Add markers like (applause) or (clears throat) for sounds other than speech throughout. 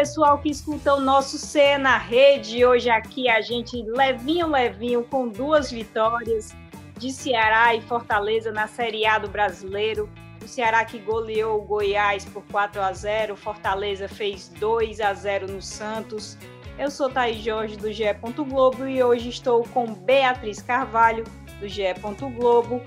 pessoal que escuta o nosso C na rede. Hoje aqui a gente levinho, levinho, com duas vitórias de Ceará e Fortaleza na Série A do Brasileiro. O Ceará que goleou o Goiás por 4 a 0, Fortaleza fez 2 a 0 no Santos. Eu sou Thaís Jorge do GE. Globo e hoje estou com Beatriz Carvalho do GE. Globo,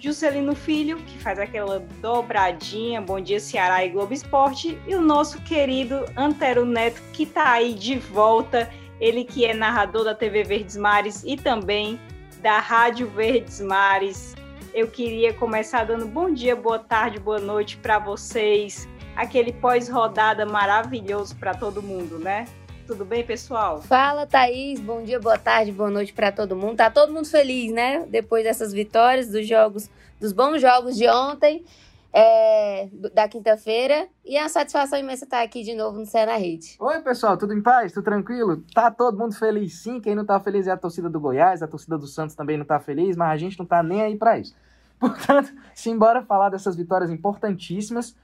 Juscelino Filho, que faz aquela dobradinha, Bom Dia Ceará e Globo Esporte, e o nosso querido Antero Neto, que está aí de volta, ele que é narrador da TV Verdes Mares e também da Rádio Verdes Mares. Eu queria começar dando bom dia, boa tarde, boa noite para vocês. Aquele pós-rodada maravilhoso para todo mundo, né? Tudo bem, pessoal? Fala, Thaís. Bom dia, boa tarde, boa noite para todo mundo. Tá todo mundo feliz, né? Depois dessas vitórias, dos jogos, dos bons jogos de ontem, é, da quinta-feira. E é uma satisfação imensa estar aqui de novo no Cé na Rede. Oi, pessoal, tudo em paz? Tudo tranquilo? Tá todo mundo feliz sim. Quem não tá feliz é a torcida do Goiás, a torcida do Santos também não tá feliz, mas a gente não tá nem aí para isso. (laughs) Portanto, simbora falar dessas vitórias importantíssimas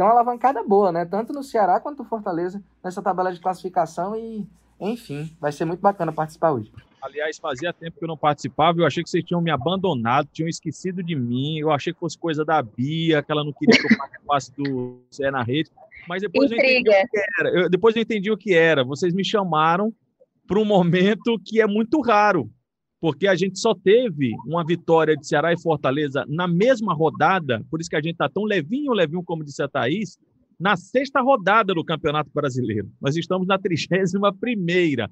dá uma alavancada boa, né? Tanto no Ceará quanto no Fortaleza, nessa tabela de classificação e, enfim, vai ser muito bacana participar hoje. Aliás, fazia tempo que eu não participava, eu achei que vocês tinham me abandonado, tinham esquecido de mim, eu achei que fosse coisa da Bia, que ela não queria que eu participasse do Zé na rede, mas depois eu entendi o que era. Eu, depois eu entendi o que era. Vocês me chamaram para um momento que é muito raro porque a gente só teve uma vitória de Ceará e Fortaleza na mesma rodada, por isso que a gente está tão levinho, levinho, como disse a Thaís, na sexta rodada do Campeonato Brasileiro. Nós estamos na trigésima primeira.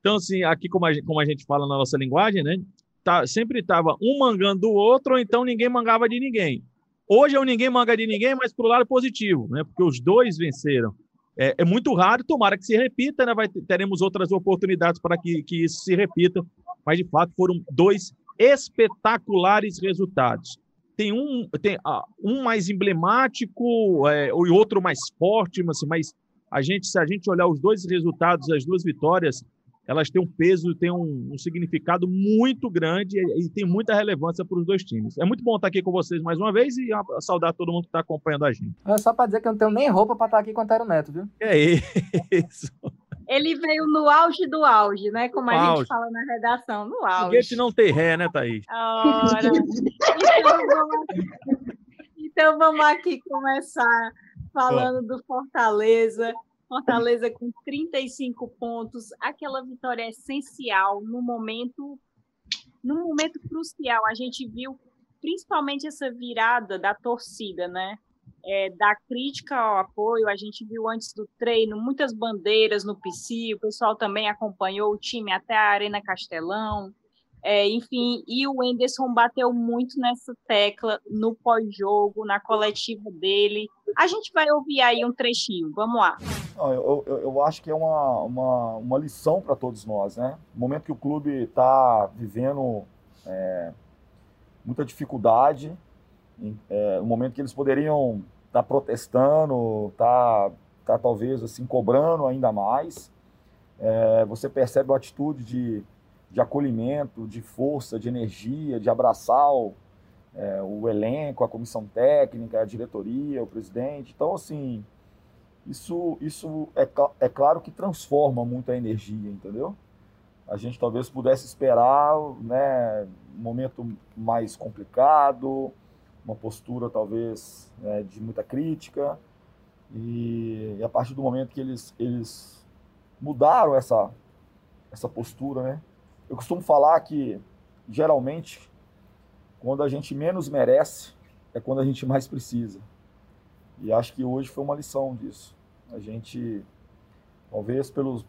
Então, assim, aqui como a, gente, como a gente fala na nossa linguagem, né? Tá, sempre estava um mangando o outro, ou então ninguém mangava de ninguém. Hoje é um ninguém manga de ninguém, mas para o lado positivo, né? Porque os dois venceram. É, é, muito raro, tomara que se repita, né? Vai, teremos outras oportunidades para que, que isso se repita mas de fato foram dois espetaculares resultados. Tem um, tem, uh, um mais emblemático é, e outro mais forte, mas, mas a gente, se a gente olhar os dois resultados, as duas vitórias, elas têm um peso, têm um, um significado muito grande e, e tem muita relevância para os dois times. É muito bom estar aqui com vocês mais uma vez e a, a saudar todo mundo que está acompanhando a gente. É só para dizer que eu não tenho nem roupa para estar aqui com o Antero Neto, viu? É isso. Ele veio no auge do auge, né? Como a auge. gente fala na redação, no auge. Foguete não tem ré, né, Thaís? Ora. então, vamos aqui, então vamos aqui começar falando do Fortaleza. Fortaleza com 35 pontos, aquela vitória essencial no momento no momento crucial. A gente viu principalmente essa virada da torcida, né? É, da crítica ao apoio. A gente viu antes do treino muitas bandeiras no PC, o pessoal também acompanhou o time até a Arena Castelão. É, enfim, e o Enderson bateu muito nessa tecla no pós-jogo, na coletiva dele. A gente vai ouvir aí um trechinho, vamos lá. Eu, eu, eu acho que é uma, uma, uma lição para todos nós, né? No momento que o clube está vivendo é, muita dificuldade, é, um momento que eles poderiam estar tá protestando, estar tá, tá, talvez assim cobrando ainda mais. É, você percebe a atitude de, de acolhimento, de força, de energia, de abraçar o, é, o elenco, a comissão técnica, a diretoria, o presidente. Então, assim, isso, isso é, é claro que transforma muito a energia, entendeu? A gente talvez pudesse esperar né, um momento mais complicado, uma postura talvez é, de muita crítica e, e, a partir do momento que eles eles mudaram essa essa postura, né? Eu costumo falar que geralmente quando a gente menos merece é quando a gente mais precisa e acho que hoje foi uma lição disso. A gente talvez pelos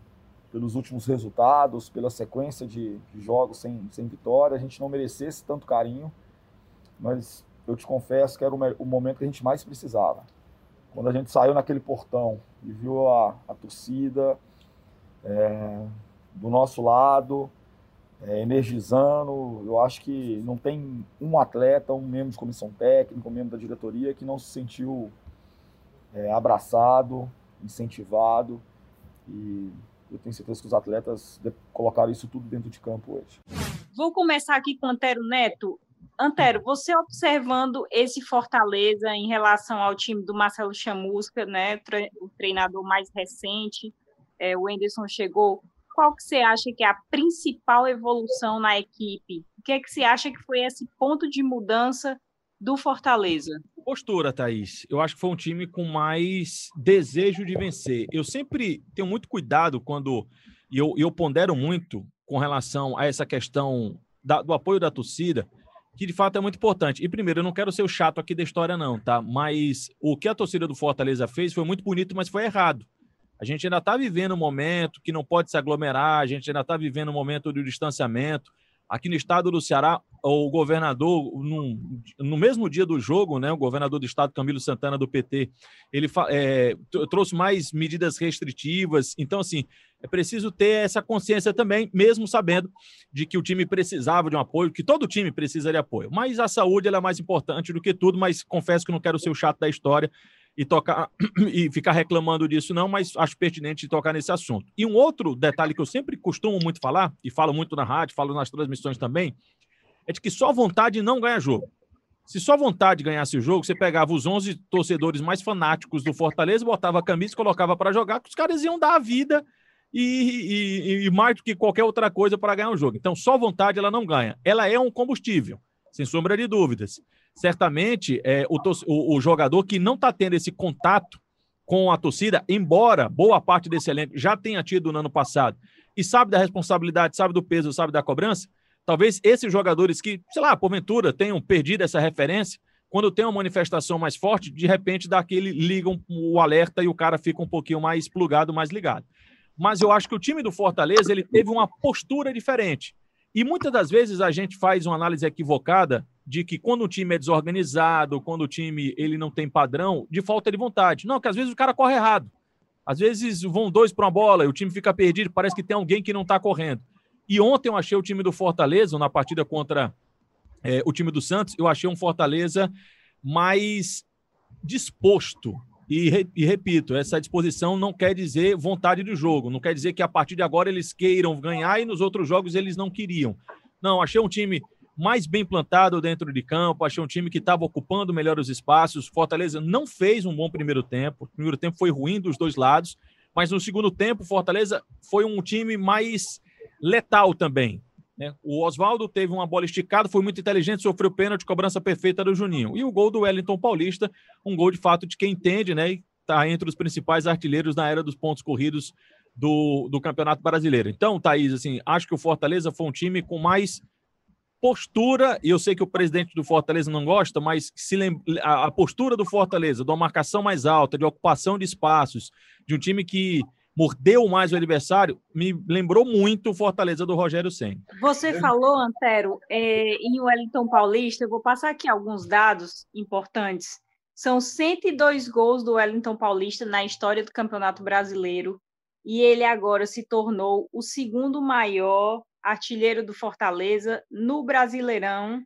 pelos últimos resultados, pela sequência de, de jogos sem, sem vitória, a gente não merecesse tanto carinho, mas eu te confesso que era o, momento que a gente mais precisava. Quando a gente saiu naquele portão e viu a, a torcida é, do nosso lado, é, energizando, eu acho que não tem um atleta, um membro de comissão técnica, um membro da diretoria que não se sentiu é, abraçado, incentivado e eu tenho certeza que os atletas colocaram isso tudo dentro de campo hoje. Vou começar aqui com o Antero Neto. Antero, você observando esse Fortaleza em relação ao time do Marcelo Chamusca, né, o treinador mais recente, é, o Enderson chegou, qual que você acha que é a principal evolução na equipe? O que é que você acha que foi esse ponto de mudança do Fortaleza? Postura, Thaís. Eu acho que foi um time com mais desejo de vencer. Eu sempre tenho muito cuidado quando. E eu, eu pondero muito com relação a essa questão da, do apoio da torcida, que de fato é muito importante. E primeiro, eu não quero ser o chato aqui da história, não, tá? Mas o que a torcida do Fortaleza fez foi muito bonito, mas foi errado. A gente ainda está vivendo um momento que não pode se aglomerar, a gente ainda está vivendo um momento de distanciamento. Aqui no estado do Ceará, o governador, no, no mesmo dia do jogo, né, o governador do estado, Camilo Santana, do PT, ele é, trouxe mais medidas restritivas. Então, assim, é preciso ter essa consciência também, mesmo sabendo de que o time precisava de um apoio, que todo time precisa de apoio. Mas a saúde é mais importante do que tudo, mas confesso que não quero ser o chato da história e tocar (clears throat) e ficar reclamando disso, não, mas acho pertinente tocar nesse assunto. E um outro detalhe que eu sempre costumo muito falar, e falo muito na rádio, falo nas transmissões também, é de que só vontade não ganha jogo. Se só vontade ganhasse o jogo, você pegava os 11 torcedores mais fanáticos do Fortaleza, botava a camisa, colocava para jogar, que os caras iam dar a vida e, e, e mais do que qualquer outra coisa para ganhar o jogo. Então, só vontade ela não ganha. Ela é um combustível, sem sombra de dúvidas certamente é, o, o, o jogador que não está tendo esse contato com a torcida, embora boa parte desse elenco já tenha tido no ano passado, e sabe da responsabilidade, sabe do peso, sabe da cobrança, talvez esses jogadores que, sei lá, porventura tenham perdido essa referência, quando tem uma manifestação mais forte, de repente daquele ligam o alerta e o cara fica um pouquinho mais plugado, mais ligado. Mas eu acho que o time do Fortaleza ele teve uma postura diferente. E muitas das vezes a gente faz uma análise equivocada de que quando o time é desorganizado, quando o time ele não tem padrão, de falta de vontade. Não, que às vezes o cara corre errado. Às vezes vão dois para uma bola e o time fica perdido, parece que tem alguém que não está correndo. E ontem eu achei o time do Fortaleza, na partida contra é, o time do Santos, eu achei um Fortaleza mais disposto. E, e, repito, essa disposição não quer dizer vontade do jogo, não quer dizer que a partir de agora eles queiram ganhar e nos outros jogos eles não queriam. Não, achei um time mais bem plantado dentro de campo, achei um time que estava ocupando melhor os espaços. Fortaleza não fez um bom primeiro tempo, o primeiro tempo foi ruim dos dois lados, mas no segundo tempo, Fortaleza foi um time mais letal também. Né? O Oswaldo teve uma bola esticada, foi muito inteligente, sofreu pênalti, cobrança perfeita do Juninho. E o gol do Wellington Paulista, um gol de fato de quem entende, né? Está entre os principais artilheiros na era dos pontos corridos do, do Campeonato Brasileiro. Então, Thaís, assim, acho que o Fortaleza foi um time com mais postura, e eu sei que o presidente do Fortaleza não gosta, mas se a, a postura do Fortaleza, de uma marcação mais alta, de ocupação de espaços, de um time que mordeu mais o adversário, me lembrou muito o Fortaleza do Rogério Senna. Você falou, Antero, é, em Wellington Paulista, eu vou passar aqui alguns dados importantes. São 102 gols do Wellington Paulista na história do Campeonato Brasileiro, e ele agora se tornou o segundo maior artilheiro do Fortaleza no Brasileirão,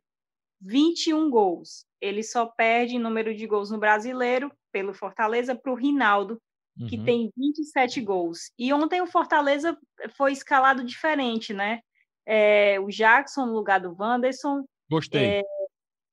21 gols. Ele só perde em número de gols no Brasileiro pelo Fortaleza para o Rinaldo, que uhum. tem 27 gols. E ontem o Fortaleza foi escalado diferente, né? É, o Jackson no lugar do Wanderson. Gostei. É,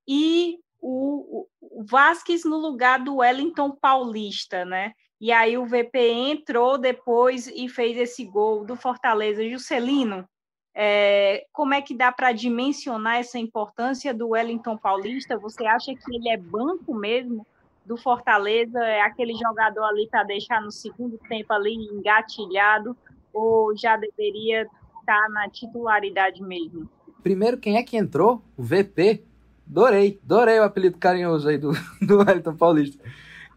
e o, o Vasquez no lugar do Wellington Paulista, né? E aí o VP entrou depois e fez esse gol do Fortaleza. Juscelino, é, como é que dá para dimensionar essa importância do Wellington Paulista? Você acha que ele é banco mesmo do Fortaleza? É aquele jogador ali para deixar no segundo tempo ali engatilhado? Ou já deveria estar tá na titularidade mesmo? Primeiro, quem é que entrou? O VP. Adorei, adorei o apelido carinhoso aí do, (laughs) do Wellington Paulista.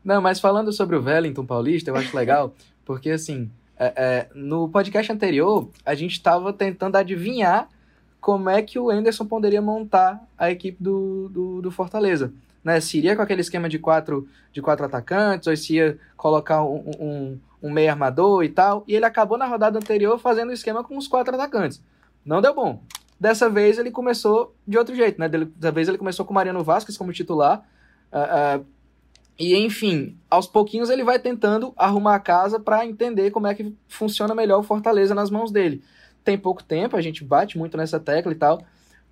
Não, mas falando sobre o Wellington Paulista, eu acho legal, porque assim, é, é, no podcast anterior, a gente estava tentando adivinhar como é que o Anderson poderia montar a equipe do, do, do, Fortaleza. Né? Se iria com aquele esquema de quatro, de quatro atacantes, ou se ia colocar um, um, um meio armador e tal. E ele acabou na rodada anterior fazendo o esquema com os quatro atacantes. Não deu bom. Dessa vez ele começou de outro jeito, né? Dessa vez ele começou com o Mariano Vasquez como titular. Uh, uh, e enfim, aos pouquinhos ele vai tentando arrumar a casa para entender como é que funciona melhor o Fortaleza nas mãos dele. Tem pouco tempo, a gente bate muito nessa tecla e tal,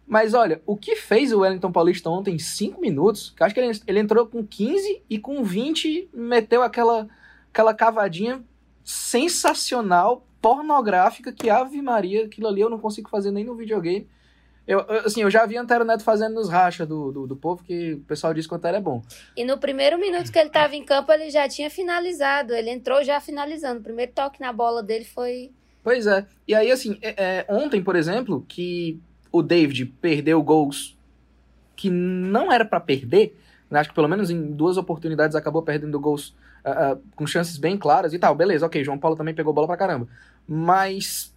Mas olha, o que fez o Wellington Paulista ontem em 5 minutos, acho que ele, ele entrou com 15 e com 20 meteu aquela, aquela cavadinha sensacional, pornográfica, que Ave Maria, aquilo ali eu não consigo fazer nem no videogame. Eu, assim, eu já vi Antero Neto fazendo nos racha do, do, do, povo, que o pessoal diz que o Antero é bom. E no primeiro minuto que ele estava em campo, ele já tinha finalizado. Ele entrou já finalizando. O primeiro toque na bola dele foi. Pois é. E aí, assim, é, é, ontem, por exemplo, que o David perdeu gols que não era para perder, né? acho que pelo menos em duas oportunidades acabou perdendo gols uh, uh, com chances bem claras e tal. Beleza, ok, João Paulo também pegou bola pra caramba. Mas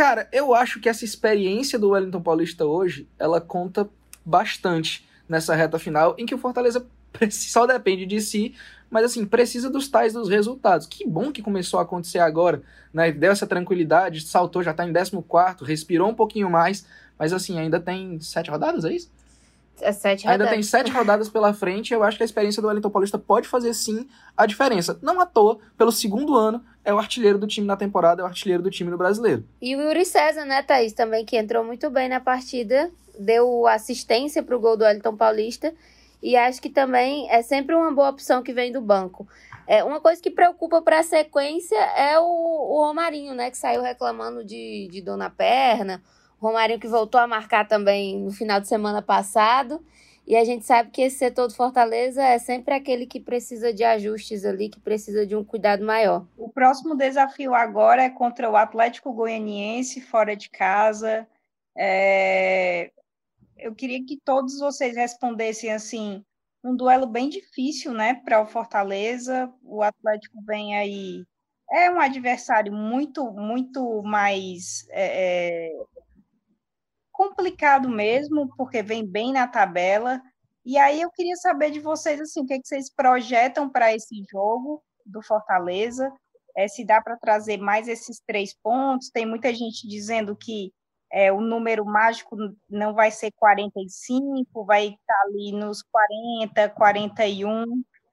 Cara, eu acho que essa experiência do Wellington Paulista hoje, ela conta bastante nessa reta final, em que o Fortaleza (laughs) só depende de si, mas assim, precisa dos tais dos resultados. Que bom que começou a acontecer agora, né? Deu essa tranquilidade, saltou, já tá em 14, respirou um pouquinho mais, mas assim, ainda tem sete rodadas, é isso? É sete rodadas. Ainda tem sete rodadas pela frente. Eu acho que a experiência do Wellington Paulista pode fazer sim a diferença. Não à toa, pelo segundo ano, é o artilheiro do time na temporada, é o artilheiro do time no brasileiro. E o Yuri César, né, Thaís, também, que entrou muito bem na partida, deu assistência para o gol do Wellington Paulista. E acho que também é sempre uma boa opção que vem do banco. É, uma coisa que preocupa para a sequência é o, o Romarinho, né, que saiu reclamando de, de dor na perna Romarinho que voltou a marcar também no final de semana passado. E a gente sabe que esse setor do Fortaleza é sempre aquele que precisa de ajustes ali, que precisa de um cuidado maior. O próximo desafio agora é contra o Atlético Goianiense, fora de casa. É... Eu queria que todos vocês respondessem assim, um duelo bem difícil, né, para o Fortaleza. O Atlético vem aí é um adversário muito muito mais é, é complicado mesmo, porque vem bem na tabela. E aí eu queria saber de vocês assim, o que, é que vocês projetam para esse jogo do Fortaleza? É, se dá para trazer mais esses três pontos. Tem muita gente dizendo que é, o número mágico não vai ser 45, vai estar tá ali nos 40, 41.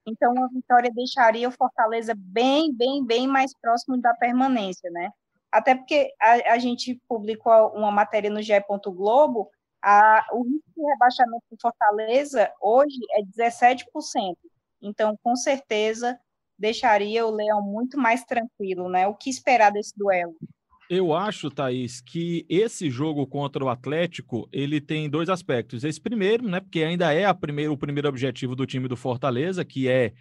Então, a vitória deixaria o Fortaleza bem, bem, bem mais próximo da permanência, né? Até porque a, a gente publicou uma matéria no GE. Globo, a, o risco de rebaixamento do Fortaleza hoje é 17%. Então, com certeza, deixaria o Leão muito mais tranquilo, né? O que esperar desse duelo? Eu acho, Thaís, que esse jogo contra o Atlético, ele tem dois aspectos. Esse primeiro, né, porque ainda é a primeiro, o primeiro objetivo do time do Fortaleza, que é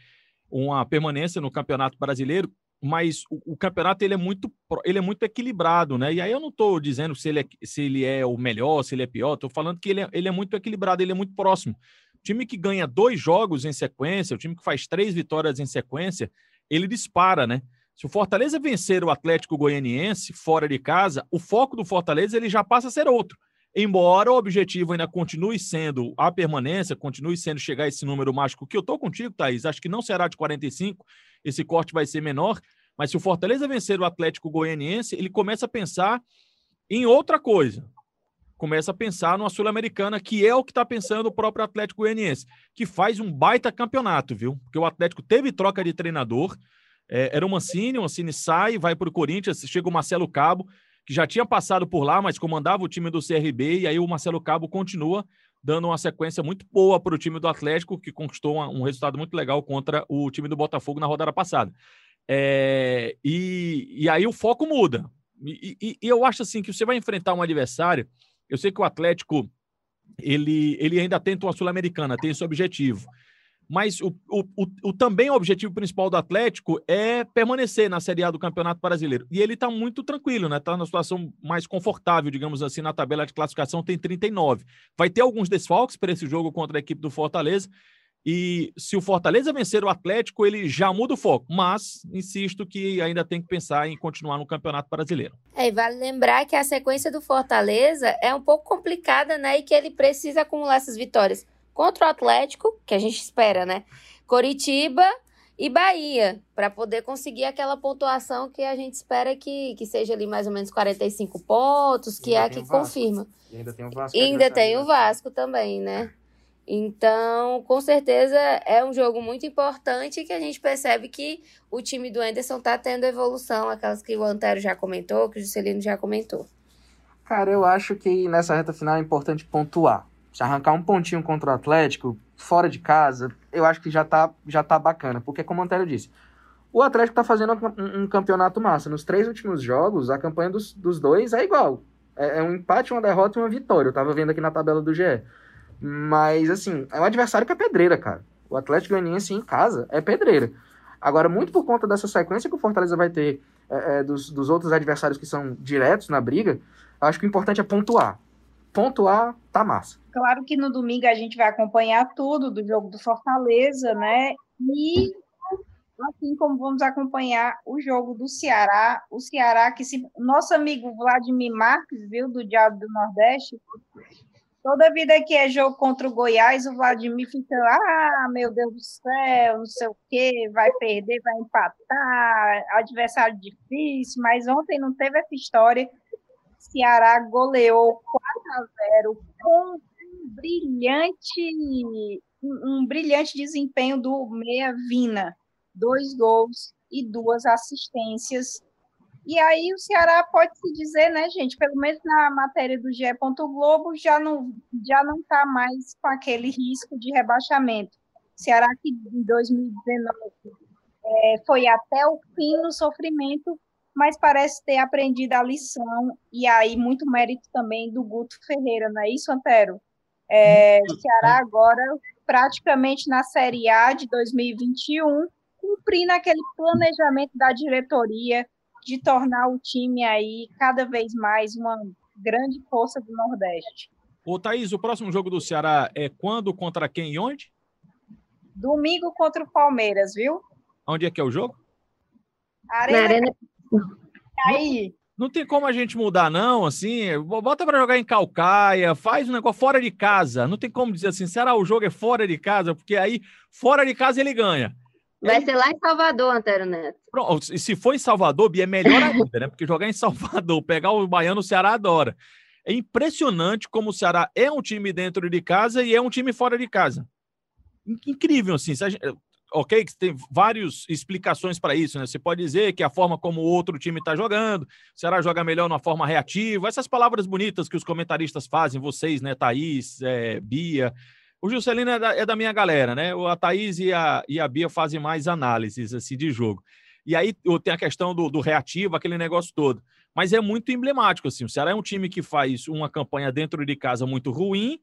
uma permanência no Campeonato Brasileiro, mas o, o, campeonato ele é muito ele é muito equilibrado, né? E aí eu não estou dizendo se ele, é, se ele é o melhor, se ele é pior, estou falando que ele é, ele é muito equilibrado, ele é muito próximo. O time que ganha dois jogos em sequência, o time que faz três vitórias em sequência, ele dispara, né? Se o Fortaleza vencer o Atlético Goianiense fora de casa, o foco do Fortaleza ele já passa a ser outro. Embora o objetivo ainda continue sendo a permanência, continue sendo chegar a esse número mágico que eu estou contigo, Thaís, acho que não será de 45, esse corte vai ser menor. Mas se o Fortaleza vencer o Atlético Goianiense, ele começa a pensar em outra coisa. Começa a pensar numa Sul-Americana, que é o que está pensando o próprio Atlético Goianiense, que faz um baita campeonato, viu? Porque o Atlético teve troca de treinador, é, era o Mancini, o Mancini sai, vai para o Corinthians, chega o Marcelo Cabo, que já tinha passado por lá, mas comandava o time do CRB, e aí o Marcelo Cabo continua dando uma sequência muito boa para o time do Atlético, que conquistou um resultado muito legal contra o time do Botafogo na rodada passada. É, e, e aí o foco muda. E, e, e, eu acho assim que você vai enfrentar um adversário. Eu sei que o Atlético ele, ele ainda tenta uma Sul-Americana, tem esse objetivo. Mas o, o, o, o, também o objetivo principal do Atlético é permanecer na Série A do Campeonato Brasileiro. E ele está muito tranquilo, né? Está na situação mais confortável, digamos assim, na tabela de classificação, tem 39. Vai ter alguns desfalques para esse jogo contra a equipe do Fortaleza. E se o Fortaleza vencer o Atlético, ele já muda o foco. Mas insisto que ainda tem que pensar em continuar no Campeonato Brasileiro. É, e vale lembrar que a sequência do Fortaleza é um pouco complicada, né? E que ele precisa acumular essas vitórias contra o Atlético, que a gente espera, né? Coritiba e Bahia, para poder conseguir aquela pontuação que a gente espera que, que seja ali mais ou menos 45 pontos, que é a que confirma. E ainda tem o Vasco. E ainda tem o Vasco também, né? Então, com certeza é um jogo muito importante que a gente percebe que o time do Anderson está tendo evolução, aquelas que o Antero já comentou, que o Juscelino já comentou. Cara, eu acho que nessa reta final é importante pontuar. Se arrancar um pontinho contra o Atlético, fora de casa, eu acho que já tá, já tá bacana. Porque, como o Antero disse, o Atlético tá fazendo um, um, campeonato massa. Nos três últimos jogos, a campanha dos, dos dois é igual. É, é, um empate, uma derrota e uma vitória. Eu tava vendo aqui na tabela do GE. Mas, assim, é um adversário que é pedreira, cara. O Atlético Goianiense em casa é pedreira. Agora, muito por conta dessa sequência que o Fortaleza vai ter é, é, dos, dos outros adversários que são diretos na briga, acho que o importante é pontuar. Pontuar, tá massa. Claro que no domingo a gente vai acompanhar tudo do jogo do Fortaleza, né? E assim como vamos acompanhar o jogo do Ceará, o Ceará que se nosso amigo Vladimir Marques, viu, do Diabo do Nordeste, Toda vida que é jogo contra o Goiás, o Vladimir fica, ah, meu Deus do céu, não sei o quê, vai perder, vai empatar, adversário difícil, mas ontem não teve essa história. Ceará goleou 4 a 0 com um brilhante, um brilhante desempenho do Meia Vina, dois gols e duas assistências e aí o Ceará pode se dizer, né, gente, pelo menos na matéria do GE. Globo, já não já não está mais com aquele risco de rebaixamento. Ceará que em 2019 é, foi até o fim no sofrimento, mas parece ter aprendido a lição, e aí muito mérito também do Guto Ferreira, não é isso, Antero? É, o Ceará agora praticamente na Série A de 2021, cumprindo aquele planejamento da diretoria, de tornar o time aí cada vez mais uma grande força do Nordeste. Ô, Thaís, o próximo jogo do Ceará é quando, contra quem e onde? Domingo contra o Palmeiras, viu? Onde é que é o jogo? Arena. Arena. Aí. Não, não tem como a gente mudar, não, assim, bota para jogar em Calcaia, faz um negócio fora de casa. Não tem como dizer assim, será o jogo é fora de casa? Porque aí, fora de casa, ele ganha. Vai ser lá em Salvador, Antero Neto. Pronto, e se for em Salvador, Bia, é melhor ainda, né? Porque jogar em Salvador, pegar o Baiano, o Ceará adora. É impressionante como o Ceará é um time dentro de casa e é um time fora de casa. Incrível, assim. Gente, ok, tem várias explicações para isso, né? Você pode dizer que a forma como o outro time está jogando, o Ceará joga melhor numa forma reativa, essas palavras bonitas que os comentaristas fazem, vocês, né, Thaís, é, Bia, o Juscelino é da, é da, minha galera, né? A Thaís e a, e a Bia fazem mais análises assim, de jogo. E aí tem a questão do, do, reativo, aquele negócio todo. Mas é muito emblemático, assim. O Ceará é um time que faz uma campanha dentro de casa muito ruim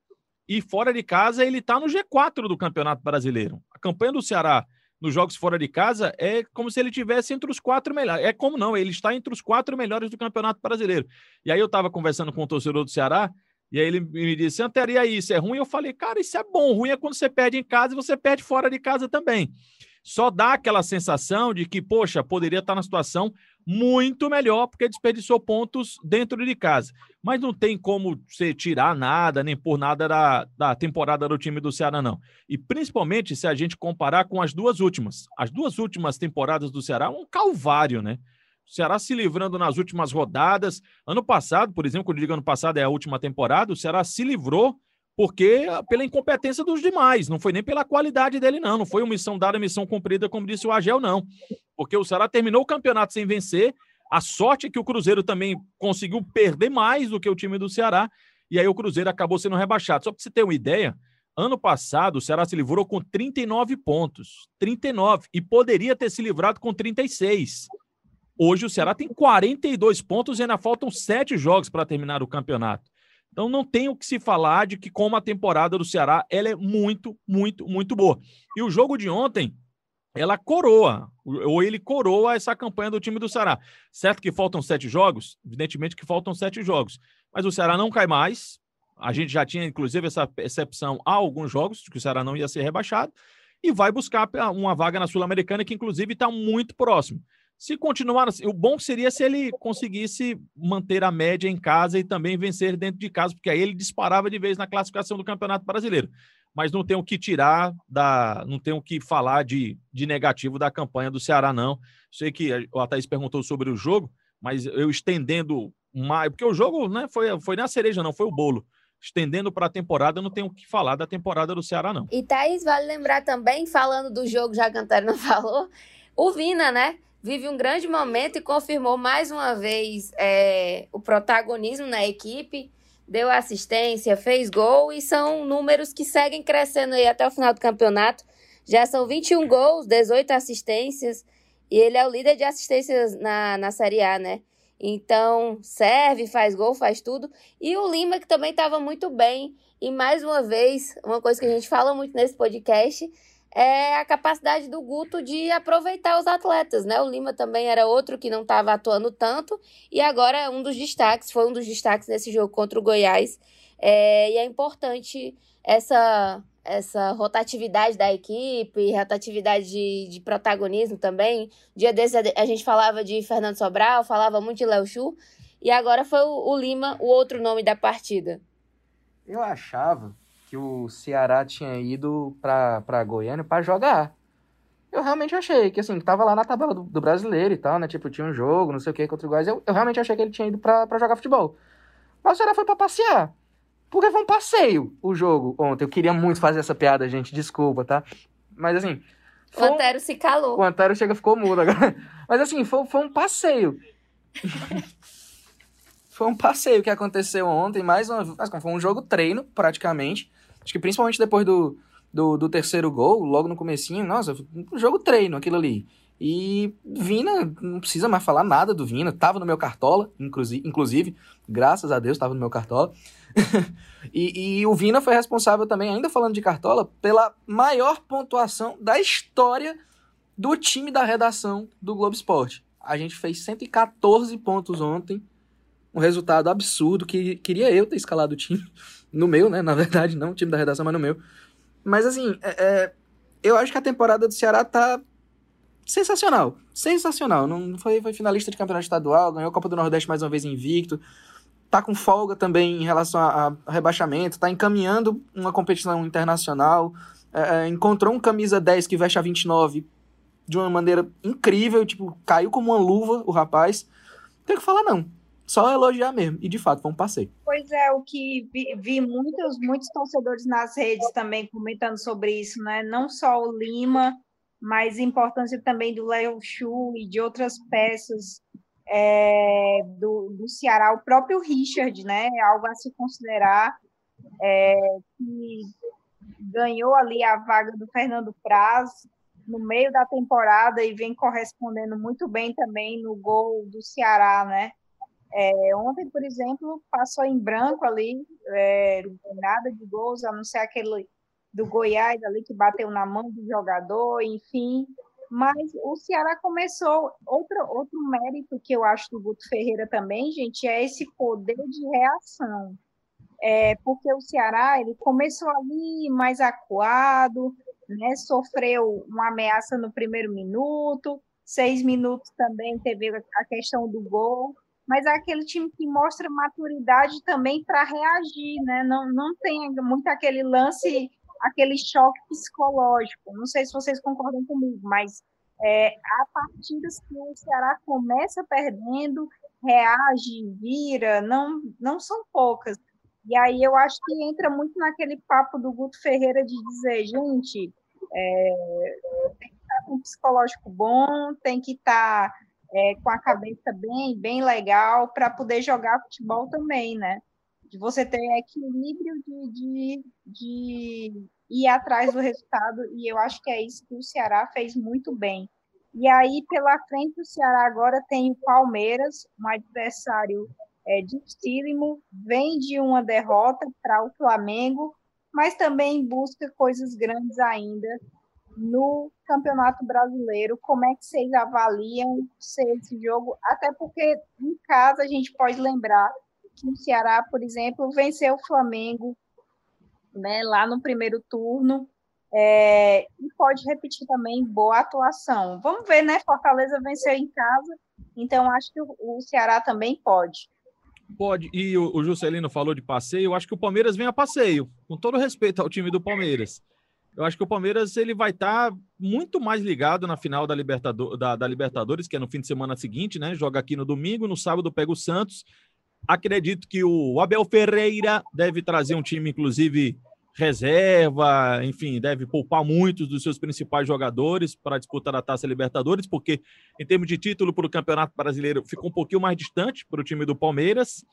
e fora de casa ele está no G4 do Campeonato Brasileiro. A campanha do Ceará nos jogos fora de casa é como se ele tivesse entre os quatro melhores. É como não, ele está entre os quatro melhores do Campeonato Brasileiro. E aí eu estava conversando com o torcedor do Ceará e aí ele me disse, Antero, aí, isso é ruim? Eu falei, cara, isso é bom. Ruim é quando você perde em casa e você perde fora de casa também. Só dá aquela sensação de que, poxa, poderia estar na situação muito melhor, porque desperdiçou pontos dentro de casa. Mas não tem como você tirar nada, nem por nada da, da temporada do time do Ceará, não. E principalmente se a gente comparar com as duas últimas. As duas últimas temporadas do Ceará, um calvário, né? O Ceará se livrando nas últimas rodadas. Ano passado, por exemplo, quando eu digo ano passado é a última temporada, o Ceará se livrou porque pela incompetência dos demais, não foi nem pela qualidade dele, não. Não foi uma missão dada, missão cumprida, como disse o Agel, não. Porque o Ceará terminou o campeonato sem vencer. A sorte é que o Cruzeiro também conseguiu perder mais do que o time do Ceará. E aí o Cruzeiro acabou sendo rebaixado. Só para você ter uma ideia, ano passado o Ceará se livrou com 39 pontos. 39. E poderia ter se livrado com 36. Hoje o Ceará tem 42 pontos e ainda faltam sete jogos para terminar o campeonato. Então não tem o que se falar de que como a temporada do Ceará ela é muito, muito, muito boa. E o jogo de ontem, ela coroa, ou ele coroa essa campanha do time do Ceará. Certo que faltam sete jogos? Evidentemente que faltam sete jogos. Mas o Ceará não cai mais. A gente já tinha, inclusive, essa percepção há alguns jogos de que o Ceará não ia ser rebaixado. E vai buscar uma vaga na Sul-Americana que, inclusive, está muito próximo. Se continuar assim, o bom seria se ele conseguisse manter a média em casa e também vencer dentro de casa, porque aí ele disparava de vez na classificação do Campeonato Brasileiro. Mas não tem o que tirar da. não tem o que falar de, de negativo da campanha do Ceará, não. Sei que a Thaís perguntou sobre o jogo, mas eu estendendo mais. Porque o jogo né, foi, foi na cereja, não, foi o bolo estendendo para a temporada, não tenho o que falar da temporada do Ceará, não. E Thaís, vale lembrar também, falando do jogo, já a Antônio não (laughs) falou, o Vina, né? Vive um grande momento e confirmou mais uma vez é, o protagonismo na equipe, deu assistência, fez gol e são números que seguem crescendo aí até o final do campeonato. Já são 21 gols, 18 assistências e ele é o líder de assistências na, na Série A, né? Então, serve, faz gol, faz tudo. E o Lima, que também estava muito bem. E mais uma vez, uma coisa que a gente fala muito nesse podcast é a capacidade do Guto de aproveitar os atletas, né? O Lima também era outro que não estava atuando tanto e agora é um dos destaques, foi um dos destaques nesse jogo contra o Goiás. É, e é importante essa essa rotatividade da equipe, rotatividade de, de protagonismo também. Dia desse a gente falava de Fernando Sobral, falava muito de Léo Chu, e agora foi o, o Lima o outro nome da partida. Eu achava que o Ceará tinha ido para Goiânia para jogar. Eu realmente achei que, assim, tava lá na tabela do, do, brasileiro e tal, né? Tipo, tinha um jogo, não sei o que, contra o Goiás. Eu, eu realmente achei que ele tinha ido para jogar futebol. Mas o Ceará foi para passear. Porque foi um passeio o jogo ontem. Eu queria muito fazer essa piada, gente. Desculpa, tá? Mas assim. O Antero se calou. O Antero chega ficou mudo agora. (laughs) Mas assim, foi, foi um passeio. (laughs) foi um passeio que aconteceu ontem, mais uma vez. Foi um jogo treino, praticamente. Acho que principalmente depois do, do, do, terceiro gol, logo no comecinho, nossa, um jogo treino aquilo ali. E Vina, não precisa mais falar nada do Vina, tava no meu cartola, inclusive, graças a Deus tava no meu cartola. (laughs) e, e o Vina foi responsável também, ainda falando de cartola, pela maior pontuação da história do time da redação do Globo Esporte. A gente fez 114 pontos ontem, um resultado absurdo, que queria eu ter escalado o time no meu, né? (laughs) Na verdade, não o time da redação, mas no meu. Mas assim, é, é, eu acho que a temporada do Ceará tá sensacional. Sensacional. Não foi, foi finalista de campeonato estadual, ganhou a Copa do Nordeste mais uma vez invicto. Tá com folga também em relação a, a rebaixamento, tá encaminhando uma competição internacional. É, é encontrou um camisa 10 que veste a 29 de uma maneira incrível, tipo, caiu como uma luva o rapaz. Não tem o que falar, não. Só elogiar mesmo. E de fato, foi um passeio. Pois é, o que vi, vi, muitos, muitos torcedores nas redes também comentando sobre isso, né? Não só o Lima, mas a importância também do Léo Chu e de outras peças é, do, do Ceará, o próprio Richard, né? Algo a se considerar, é, que ganhou ali a vaga do Fernando Praz no meio da temporada e vem correspondendo muito bem também no gol do Ceará, né? É, ontem, por exemplo, passou em branco ali, é, nada de gols, a não ser aquele do Goiás ali que bateu na mão do jogador, enfim. Mas o Ceará começou. Outro, outro mérito que eu acho do Guto Ferreira também, gente, é esse poder de reação. É, porque o Ceará ele começou ali mais acuado, né, sofreu uma ameaça no primeiro minuto, seis minutos também teve a questão do gol, mas é aquele time que mostra maturidade também para reagir, né? Não, não tem muito aquele lance, aquele choque psicológico. Não sei se vocês concordam comigo, mas é, há partidas que o Ceará começa perdendo, reage, vira, não, não são poucas. E aí eu acho que entra muito naquele papo do Guto Ferreira de dizer, gente, é, tem que estar com um psicológico bom, tem que estar é, com a cabeça bem, bem legal para poder jogar futebol também, né? De você ter equilíbrio de, de, de ir atrás do resultado, e eu acho que é isso que o Ceará fez muito bem. E aí, pela frente, o Ceará agora tem o Palmeiras, um adversário é, dificílimo, vem de uma derrota para o Flamengo, mas também busca coisas grandes ainda no Campeonato Brasileiro. Como é que vocês avaliam esse jogo? Até porque em casa a gente pode lembrar que o Ceará, por exemplo, venceu o Flamengo né, lá no primeiro turno. É, e pode repetir também boa atuação. Vamos ver, né? Fortaleza venceu em casa, então acho que o, Ceará também pode. Pode, e o, o Juscelino falou de passeio, eu acho que o Palmeiras vem a passeio, com todo respeito ao time do Palmeiras. Eu acho que o Palmeiras ele vai estar tá muito mais ligado na final da, Libertador, da, da, Libertadores, que é no fim de semana seguinte, né? Joga aqui no domingo, no sábado pega o Santos. Acredito que o Abel Ferreira deve trazer um time, inclusive, reserva, enfim, deve poupar muitos dos seus principais jogadores para disputar a Taça Libertadores, porque em termos de título para o Campeonato Brasileiro ficou um pouquinho mais distante para o time do Palmeiras.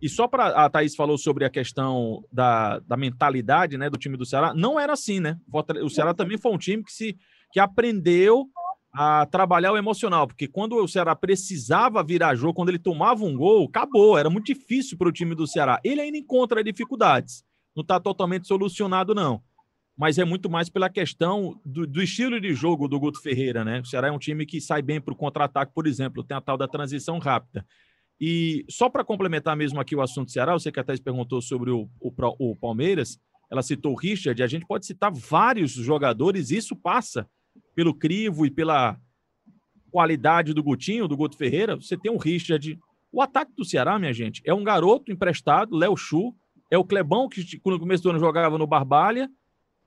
E só para a Thaís falou sobre a questão da, da mentalidade né, do time do Ceará, não era assim, né? O Ceará também foi um time que se que aprendeu a trabalhar o emocional, porque quando o Ceará precisava virar jogo, quando ele tomava um gol, acabou, era muito difícil para o time do Ceará. Ele ainda encontra dificuldades não está totalmente solucionado, não. Mas é muito mais pela questão do, do, estilo de jogo do Guto Ferreira, né? O Ceará é um time que sai bem para o contra-ataque, por exemplo, tem a tal da transição rápida. E só para complementar mesmo aqui o assunto Ceará, você que até perguntou sobre o, o, o Palmeiras, ela citou o Richard, a gente pode citar vários jogadores, isso passa pelo crivo e pela qualidade do Gutinho, do Guto Ferreira. Você tem o Richard. O ataque do Ceará, minha gente, é um garoto emprestado, Léo Chu, é o Clebão, que no começo do ano jogava no Barbalha.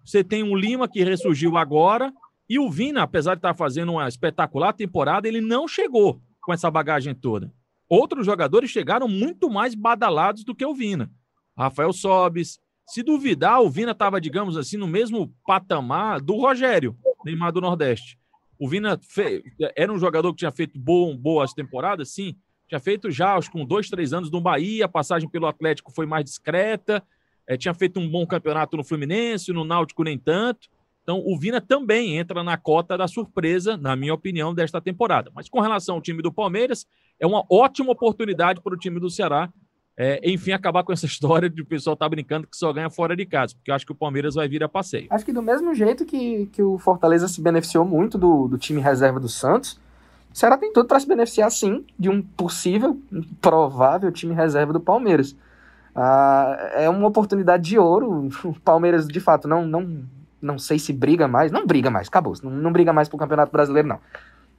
Você tem o Lima, que ressurgiu agora. E o Vina, apesar de estar fazendo uma espetacular temporada, ele não chegou com essa bagagem toda. Outros jogadores chegaram muito mais badalados do que o Vina. Rafael Sobes. Se duvidar, o Vina estava, digamos assim, no mesmo patamar do Rogério, Neymar do Nordeste. O Vina fe... era um jogador que tinha feito bom, boas temporadas, sim, tinha feito já, acho com dois, três anos no Bahia, a passagem pelo Atlético foi mais discreta, é, tinha feito um bom campeonato no Fluminense, no Náutico nem tanto. Então, o Vina também entra na cota da surpresa, na minha opinião, desta temporada. Mas com relação ao time do Palmeiras, é uma ótima oportunidade para o time do Ceará, é, enfim, acabar com essa (laughs) história de o pessoal tá brincando que só ganha fora de casa, porque eu acho que o Palmeiras vai vir a passeio. Acho que do mesmo jeito que, que o Fortaleza se beneficiou muito do, do time reserva do Santos, o Ceará tem tudo para se beneficiar, sim, de um possível, provável time reserva do Palmeiras. Ah, é uma oportunidade de ouro. (laughs) O Palmeiras, de fato, não, não, não sei se briga mais. Não briga mais, acabou. Não, não briga mais pro Campeonato Brasileiro, não.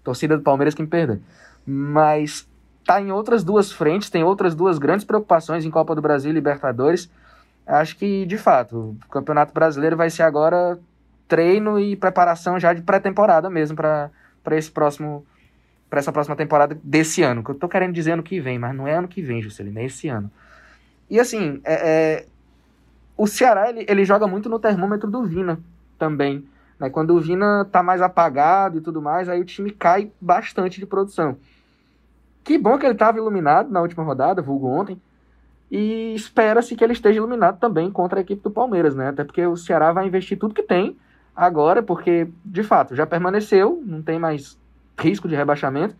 Torcida do Palmeiras que me perdoe. Mas tá em outras duas frentes, tem outras duas grandes preocupações em Copa do Brasil e Libertadores. Acho que, de fato, o Campeonato Brasileiro vai ser agora treino e preparação já de pré-temporada mesmo para esse próximo para essa próxima temporada desse ano. Que eu tô querendo dizer ano que vem, mas não é ano que vem, Juscelino, é esse ano. E assim, é, é, o Ceará ele, ele joga muito no termômetro do Vina também. Né? Quando o Vina tá mais apagado e tudo mais, aí o time cai bastante de produção. Que bom que ele estava iluminado na última rodada, vulgo ontem. E espera-se que ele esteja iluminado também contra a equipe do Palmeiras, né? Até porque o Ceará vai investir tudo que tem agora, porque, de fato, já permaneceu, não tem mais risco de rebaixamento.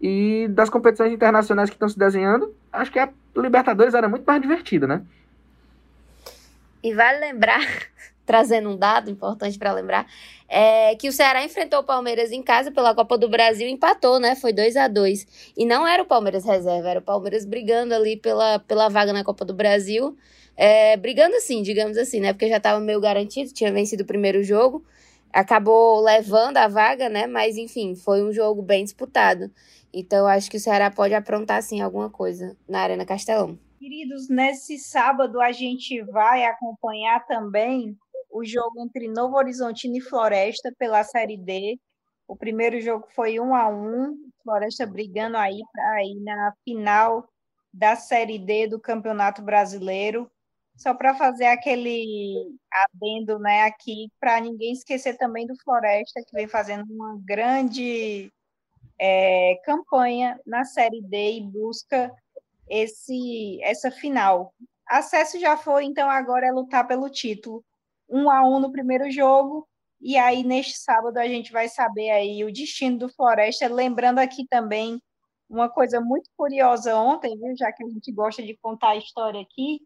E das competições internacionais que estão se desenhando, acho que a Libertadores era muito mais divertida, né? E vale lembrar, trazendo um dado importante para lembrar, é que o Ceará enfrentou o Palmeiras em casa pela Copa do Brasil e empatou, né? Foi 2 a 2 E não era o Palmeiras reserva, era o Palmeiras brigando ali pela, pela vaga na Copa do Brasil. É, brigando assim, digamos assim, né? Porque já estava meio garantido, tinha vencido o primeiro jogo acabou levando a vaga, né? Mas enfim, foi um jogo bem disputado. Então acho que o Ceará pode aprontar sim alguma coisa na Arena Castelão. Queridos, nesse sábado a gente vai acompanhar também o jogo entre Novo Horizontino e Floresta pela Série D. O primeiro jogo foi um a um, Floresta brigando aí para ir na final da Série D do Campeonato Brasileiro só para fazer aquele adendo né, aqui, para ninguém esquecer também do Floresta, que vem fazendo uma grande é, campanha na Série D e busca esse, essa final. Acesso já foi, então agora é lutar pelo título. Um a um no primeiro jogo, e aí neste sábado a gente vai saber aí o destino do Floresta. Lembrando aqui também uma coisa muito curiosa ontem, viu? Já que a gente gosta de contar a história aqui,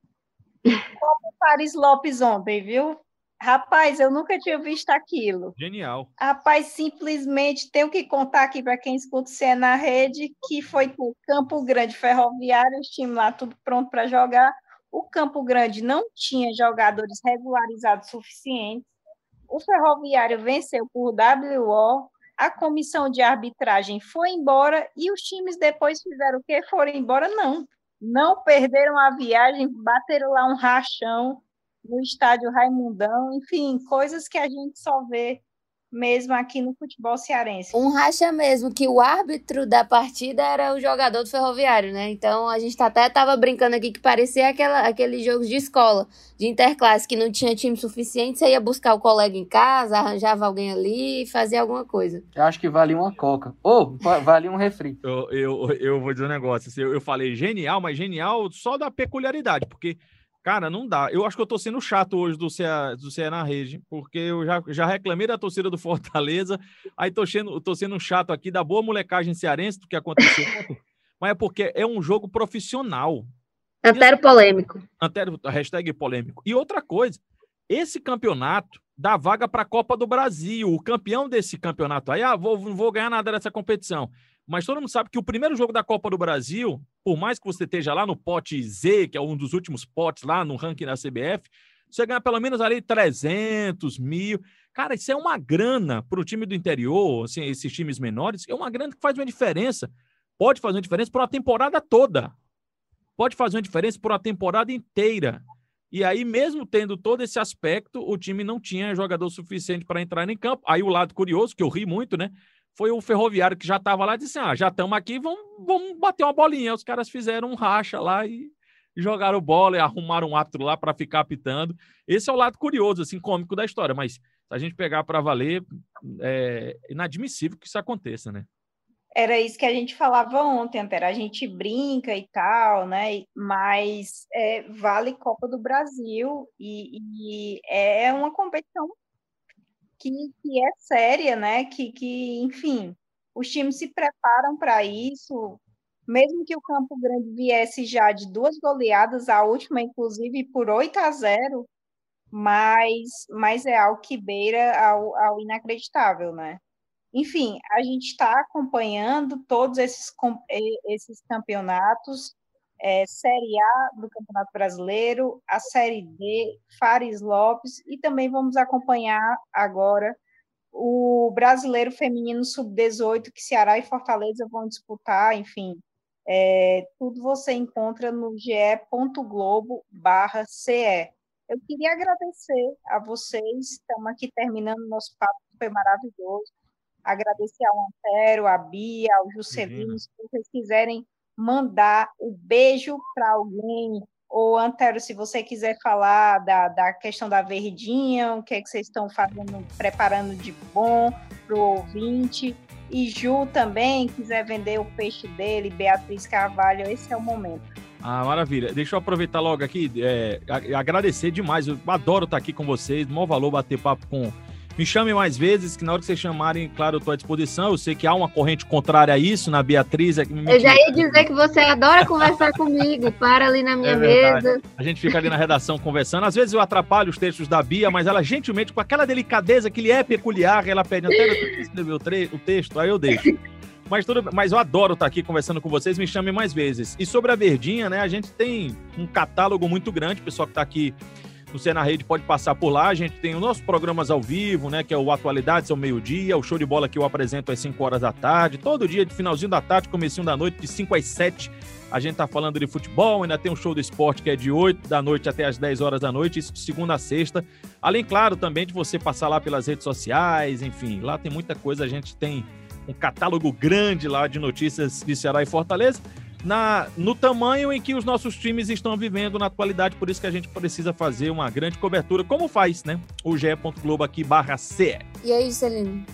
(laughs) como o Paris Lopes ontem, viu? Rapaz, eu nunca tinha visto aquilo. Genial. Rapaz, simplesmente tenho que contar aqui para quem escuta o na rede que foi por Campo Grande Ferroviário, os times lá tudo pronto para jogar. O Campo Grande não tinha jogadores regularizados suficientes. O Ferroviário venceu por WO. A comissão de arbitragem foi embora e os times depois fizeram o quê? Foram embora? Não não perderam a viagem, bateram lá um rachão no estádio Raimundão, enfim, coisas que a gente só vê mesmo aqui no futebol cearense. Um racha mesmo, que o árbitro da partida era o jogador do Ferroviário, né? Então a gente até tava brincando aqui que parecia aquela, aquele jogo de escola, de interclasse, que não tinha time suficiente, você ia buscar o colega em casa, arranjava alguém ali e fazia alguma coisa. Eu acho que valia uma coca. Ou oh, valia um refri. Eu, eu, eu vou dizer um negócio, assim, eu, eu falei genial, mas genial só da peculiaridade, porque Cara, não dá. Eu acho que eu tô sendo chato hoje do CE, do CE na rede, porque eu já, já reclamei da torcida do (laughs) Fortaleza, aí tô sendo, tô sendo chato aqui da boa molecagem cearense do que aconteceu mas é porque é um jogo profissional. Antero polêmico. Antero, hashtag polêmico. E outra coisa, esse campeonato dá vaga para a Copa do Brasil. O campeão desse campeonato aí, ah, vou, não vou ganhar nada dessa competição. Mas todo mundo sabe que o primeiro jogo da Copa do Brasil, por mais que você esteja lá no pote Z, que é um dos últimos potes lá no ranking da CBF, você ganha pelo menos ali 300 mil. Cara, isso é uma grana para o time do interior, assim, esses times menores, é uma grana que faz uma diferença. Pode fazer uma diferença por uma temporada toda. Pode fazer uma diferença por uma temporada inteira. E aí, mesmo tendo todo esse aspecto, o time não tinha jogador suficiente para entrar em campo. Aí o lado curioso, que eu ri muito, né? Foi o ferroviário que já estava lá e disse: Ah, já estamos aqui, vamos, vamos bater uma bolinha. Os caras fizeram um racha lá e jogaram bola e arrumaram um árbitro lá para ficar apitando. Esse é o lado curioso, assim, cômico da história, mas se a gente pegar para valer, é inadmissível que isso aconteça, né? Era isso que a gente falava ontem, Antero. A gente brinca e tal, né? Mas é, vale Copa do Brasil e, e é uma competição que, que é séria, né? Que, que, enfim, os times se preparam para isso. Mesmo que o Campo Grande viesse já de duas goleadas, a última, inclusive, por 8 a 0, mas, mas é algo que beira ao, ao inacreditável, né? Enfim, a gente está acompanhando todos esses, esses campeonatos é, Série A do Campeonato Brasileiro, a Série D, Fares Lopes, e também vamos acompanhar agora o Brasileiro Feminino Sub-18, que Ceará e Fortaleza vão disputar, enfim, é, tudo você encontra no ge.globo barra CE. Eu queria agradecer a vocês, estamos aqui terminando nosso papo, foi maravilhoso, agradecer ao Antero, à Bia, ao Juscelino, se vocês quiserem mandar o um beijo para alguém, ou Antero, se você quiser falar da, da questão da verdinha, o que é que vocês estão fazendo, preparando de bom para o ouvinte, e Ju também quiser vender o peixe dele, Beatriz Carvalho, esse é o momento. Ah, maravilha. Deixa eu aproveitar logo aqui, é, agradecer demais. Eu adoro estar aqui com vocês, maior valor bater papo com me chame mais vezes, que na hora que vocês chamarem, claro, eu estou à disposição. Eu sei que há uma corrente contrária a isso na Beatriz. É eu já ia dizer que você adora conversar (laughs) comigo. Para ali na minha é mesa. A gente fica ali na redação conversando. Às vezes eu atrapalho os textos da Bia, mas ela gentilmente, com aquela delicadeza que lhe é peculiar, ela pede até escrever o, o texto, aí eu deixo. (laughs) Mas, tudo, mas eu adoro estar aqui conversando com vocês, me chame mais vezes. E sobre a Verdinha, né? A gente tem um catálogo muito grande, o pessoal que está aqui no Cê na Rede pode passar por lá. A gente tem os nossos programas ao vivo, né? Que é o Atualidades ao meio-dia, o show de bola que eu apresento às 5 horas da tarde. Todo dia, de finalzinho da tarde, comecinho da noite, de 5 às 7. A gente tá falando de futebol, ainda tem um show do esporte que é de 8 da noite até as 10 horas da noite, isso de segunda a sexta. Além, claro, também de você passar lá pelas redes sociais, enfim, lá tem muita coisa, a gente tem um catálogo grande lá de notícias de Ceará e Fortaleza na, no tamanho em que os nossos times estão vivendo na atualidade, por isso que a gente precisa fazer uma grande cobertura, como faz, né? O ge.globo aqui barra CE. E aí, Celino?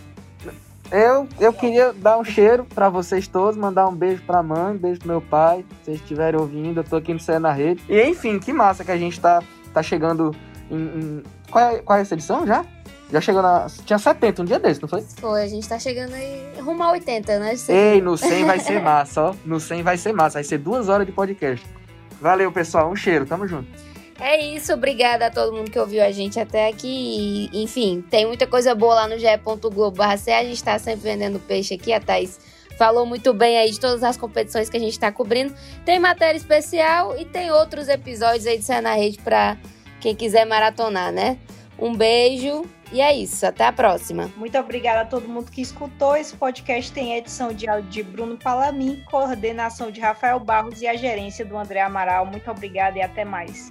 Eu, eu queria dar um cheiro para vocês todos, mandar um beijo pra mãe, um beijo pro meu pai, se vocês estiverem ouvindo, eu tô aqui no CE na rede. E enfim, que massa que a gente tá, tá chegando em, em... Qual, é, qual é essa edição já? Já chegou na. Tinha 70 um dia desse, não foi? Foi, a gente tá chegando aí rumo a 80, né? Ei, no 100 vai ser massa, ó. No 100 vai ser massa. Vai ser duas horas de podcast. Valeu, pessoal. Um cheiro. Tamo junto. É isso, obrigada a todo mundo que ouviu a gente até aqui. E, enfim, tem muita coisa boa lá no ge.globo. A gente tá sempre vendendo peixe aqui, a Thaís falou muito bem aí de todas as competições que a gente tá cobrindo. Tem matéria especial e tem outros episódios aí de Cena na Rede pra quem quiser maratonar, né? Um beijo e é isso, até a próxima. Muito obrigada a todo mundo que escutou. Esse podcast tem edição de áudio de Bruno Palamin, coordenação de Rafael Barros e a gerência do André Amaral. Muito obrigada e até mais.